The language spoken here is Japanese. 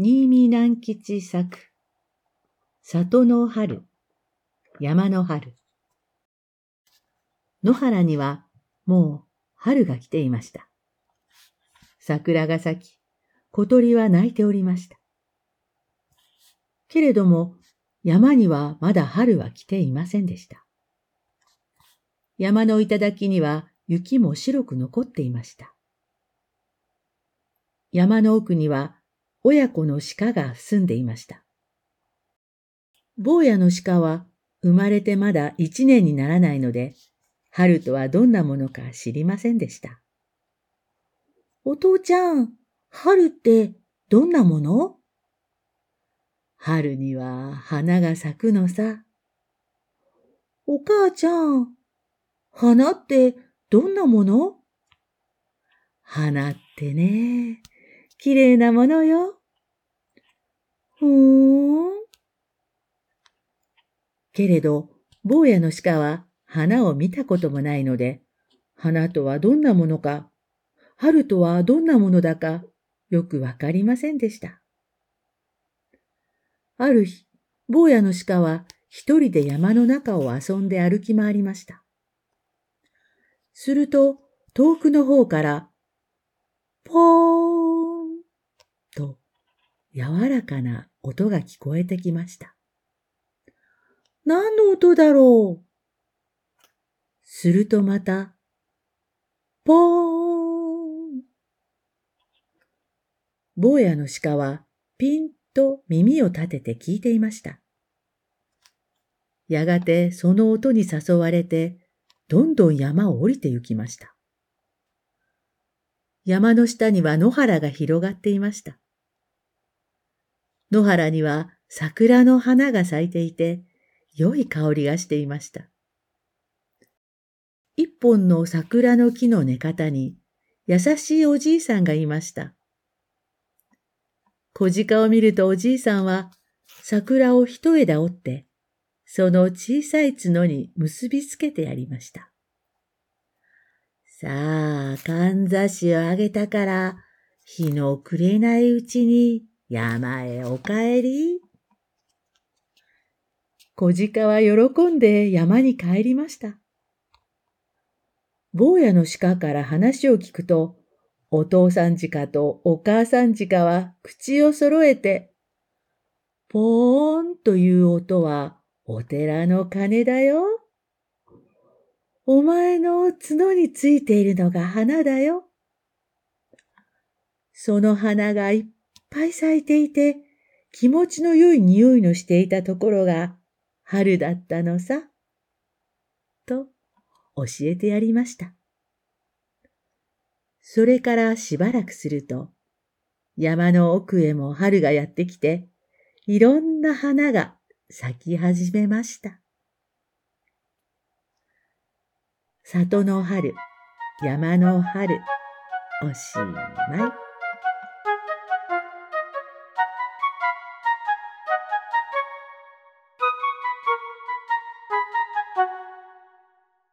新見南吉作、里の春、山の春。野原にはもう春が来ていました。桜が咲き、小鳥は鳴いておりました。けれども、山にはまだ春は来ていませんでした。山の頂には雪も白く残っていました。山の奥には親子の鹿が住んでいました。坊やの鹿は生まれてまだ一年にならないので、春とはどんなものか知りませんでした。お父ちゃん、春ってどんなもの？春には花が咲くのさ。お母ちゃん、花ってどんなもの？花ってね、綺麗なものよ。ふーん。けれど、坊やの鹿は花を見たこともないので、花とはどんなものか、春とはどんなものだか、よくわかりませんでした。ある日、坊やの鹿は一人で山の中を遊んで歩き回りました。すると、遠くの方から、ポー柔らかな音が聞こえてきました。何の音だろう？するとまた、ポーン坊やの鹿はピンと耳を立てて聞いていました。やがてその音に誘われてどんどん山を降りて行きました。山の下には野原が広がっていました。野原には桜の花が咲いていて、良い香りがしていました。一本の桜の木の根方に優しいおじいさんがいました。小鹿を見るとおじいさんは桜を一枝折ってその小さい角に結びつけてやりました。さあ、かんざしをあげたから、日の暮れないうちに山へお帰り。小鹿は喜んで山に帰りました。坊やの鹿から話を聞くと、お父さん鹿とお母さん鹿は口を揃えて、ポーンという音はお寺の鐘だよ。お前の角についているのが花だよ。その花がいっぱい咲いていて、気持ちの良い匂いのしていたところが春だったのさ。と教えてやりました。それからしばらくすると、山の奥へも春がやってきて、いろんな花が咲き始めました。里の春、山の春、おしまい。